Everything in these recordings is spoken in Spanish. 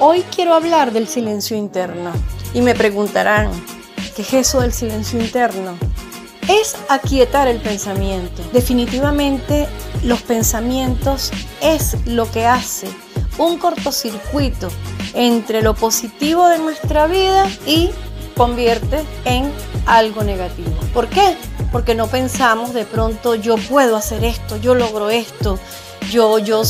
Hoy quiero hablar del silencio interno y me preguntarán, ¿qué es eso del silencio interno? Es aquietar el pensamiento. Definitivamente los pensamientos es lo que hace un cortocircuito entre lo positivo de nuestra vida y convierte en algo negativo. ¿Por qué? Porque no pensamos de pronto yo puedo hacer esto, yo logro esto, yo yo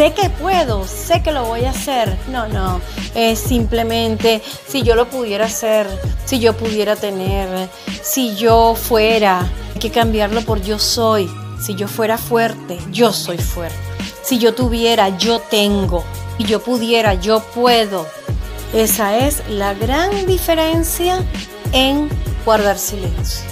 sé que puedo, sé que lo voy a hacer. No, no, es simplemente si yo lo pudiera hacer, si yo pudiera tener, si yo fuera, hay que cambiarlo por yo soy. Si yo fuera fuerte, yo soy fuerte. Si yo tuviera, yo tengo. Si yo pudiera, yo puedo. Esa es la gran diferencia en guardar silencio.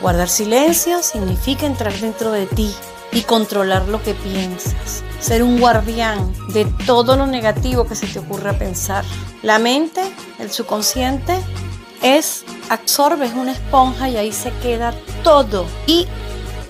Guardar silencio significa entrar dentro de ti y controlar lo que piensas. Ser un guardián de todo lo negativo que se te ocurra pensar. La mente, el subconsciente, es absorbe, es una esponja y ahí se queda todo. Y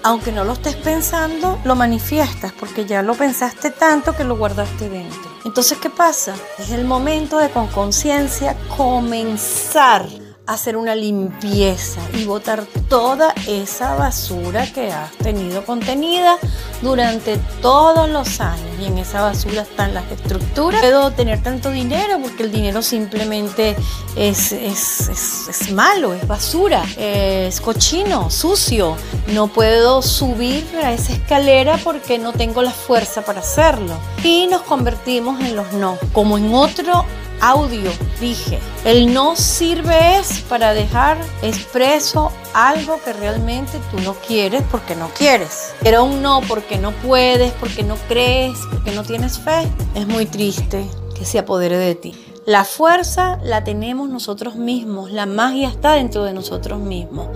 aunque no lo estés pensando, lo manifiestas porque ya lo pensaste tanto que lo guardaste dentro. Entonces, ¿qué pasa? Es el momento de con conciencia comenzar hacer una limpieza y botar toda esa basura que has tenido contenida durante todos los años. Y en esa basura están las estructuras. Puedo tener tanto dinero porque el dinero simplemente es, es, es, malo, es basura, es cochino, sucio. No puedo subir a esa escalera porque no tengo la fuerza para hacerlo. Y nos convertimos en los no, como en otro audio dije, el no sirve es para dejar expreso algo que realmente tú no quieres porque no quieres. Pero un no porque no puedes, porque no crees, porque no tienes fe, es muy triste que se apodere de ti. La fuerza la tenemos nosotros mismos, la magia está dentro de nosotros mismos.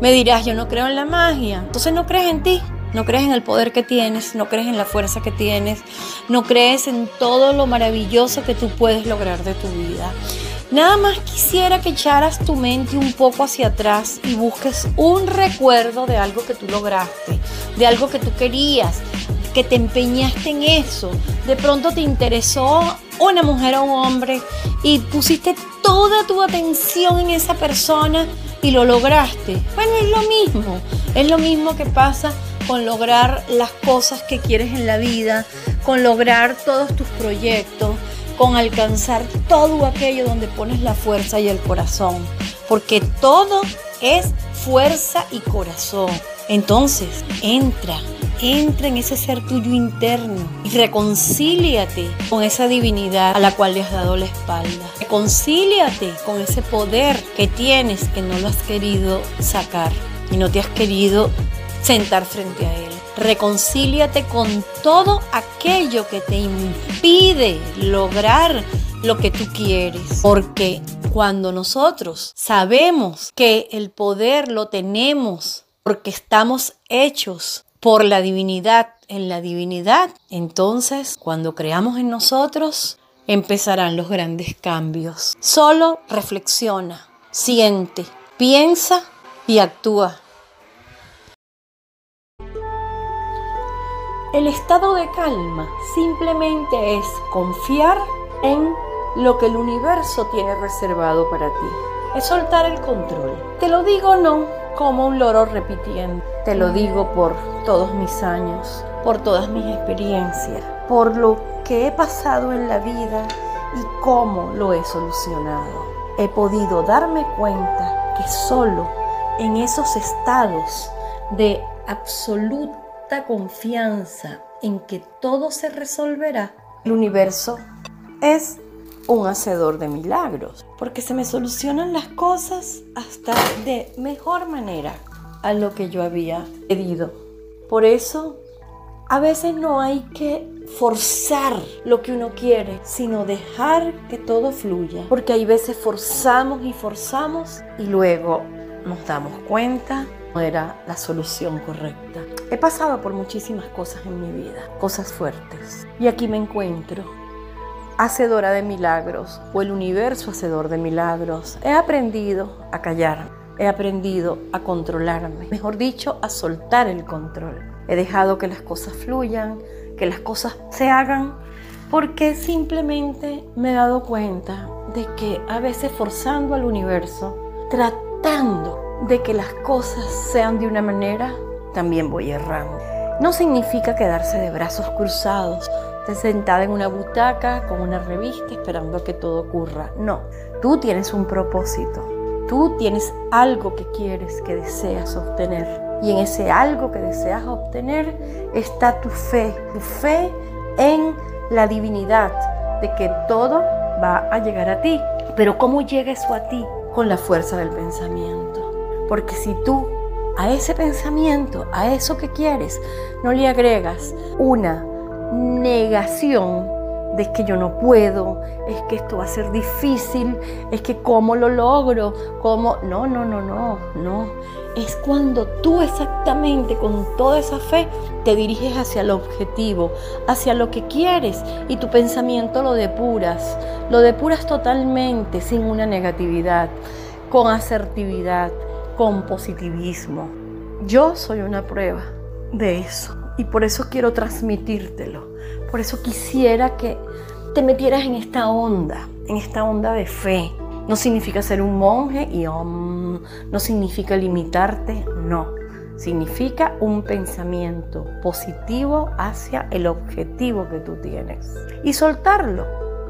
Me dirás, yo no creo en la magia, entonces no crees en ti. No crees en el poder que tienes, no crees en la fuerza que tienes, no crees en todo lo maravilloso que tú puedes lograr de tu vida. Nada más quisiera que echaras tu mente un poco hacia atrás y busques un recuerdo de algo que tú lograste, de algo que tú querías, que te empeñaste en eso. De pronto te interesó una mujer o un hombre y pusiste toda tu atención en esa persona y lo lograste. Bueno, es lo mismo. Es lo mismo que pasa con lograr las cosas que quieres en la vida, con lograr todos tus proyectos, con alcanzar todo aquello donde pones la fuerza y el corazón. Porque todo es fuerza y corazón. Entonces, entra, entra en ese ser tuyo interno y reconcíliate con esa divinidad a la cual le has dado la espalda. Reconcíliate con ese poder que tienes que no lo has querido sacar y no te has querido sentar frente a Él. Reconcíliate con todo aquello que te impide lograr lo que tú quieres. Porque cuando nosotros sabemos que el poder lo tenemos porque estamos hechos por la divinidad, en la divinidad, entonces cuando creamos en nosotros, empezarán los grandes cambios. Solo reflexiona, siente, piensa y actúa. El estado de calma simplemente es confiar en lo que el universo tiene reservado para ti. Es soltar el control. Te lo digo no como un loro repitiendo. Te lo digo por todos mis años, por todas mis experiencias, por lo que he pasado en la vida y cómo lo he solucionado. He podido darme cuenta que solo en esos estados de absoluta confianza en que todo se resolverá, el universo es un hacedor de milagros, porque se me solucionan las cosas hasta de mejor manera a lo que yo había pedido. Por eso, a veces no hay que forzar lo que uno quiere, sino dejar que todo fluya, porque hay veces forzamos y forzamos y luego nos damos cuenta era la solución correcta. He pasado por muchísimas cosas en mi vida, cosas fuertes, y aquí me encuentro, hacedora de milagros, o el universo hacedor de milagros. He aprendido a callar, he aprendido a controlarme, mejor dicho, a soltar el control. He dejado que las cosas fluyan, que las cosas se hagan porque simplemente me he dado cuenta de que a veces forzando al universo, tratando de que las cosas sean de una manera, también voy errando. No significa quedarse de brazos cruzados, sentada en una butaca con una revista esperando que todo ocurra. No, tú tienes un propósito. Tú tienes algo que quieres, que deseas obtener. Y en ese algo que deseas obtener está tu fe, tu fe en la divinidad, de que todo va a llegar a ti. Pero ¿cómo llega eso a ti? Con la fuerza del pensamiento. Porque si tú a ese pensamiento, a eso que quieres, no le agregas una negación de que yo no puedo, es que esto va a ser difícil, es que cómo lo logro, cómo... No, no, no, no, no. Es cuando tú exactamente con toda esa fe te diriges hacia el objetivo, hacia lo que quieres y tu pensamiento lo depuras, lo depuras totalmente sin una negatividad, con asertividad, con positivismo. Yo soy una prueba de eso y por eso quiero transmitírtelo. Por eso quisiera que te metieras en esta onda, en esta onda de fe. No significa ser un monje y no significa limitarte, no. Significa un pensamiento positivo hacia el objetivo que tú tienes. Y soltarlo,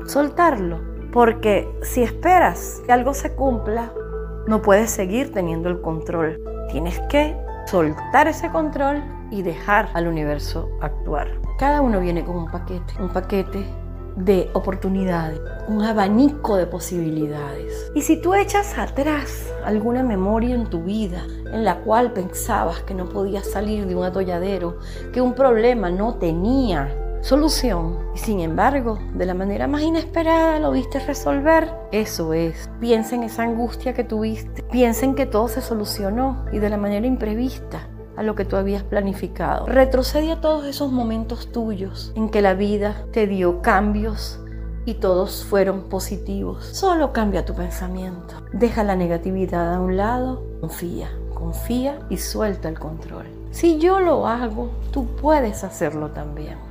soltarlo. Porque si esperas que algo se cumpla, no puedes seguir teniendo el control. Tienes que soltar ese control y dejar al universo actuar. Cada uno viene con un paquete, un paquete de oportunidades, un abanico de posibilidades. Y si tú echas atrás alguna memoria en tu vida en la cual pensabas que no podías salir de un atolladero, que un problema no tenía solución y sin embargo de la manera más inesperada lo viste resolver, eso es. Piensa en esa angustia que tuviste, piensa en que todo se solucionó y de la manera imprevista a lo que tú habías planificado. Retrocede a todos esos momentos tuyos en que la vida te dio cambios y todos fueron positivos. Solo cambia tu pensamiento. Deja la negatividad a un lado, confía, confía y suelta el control. Si yo lo hago, tú puedes hacerlo también.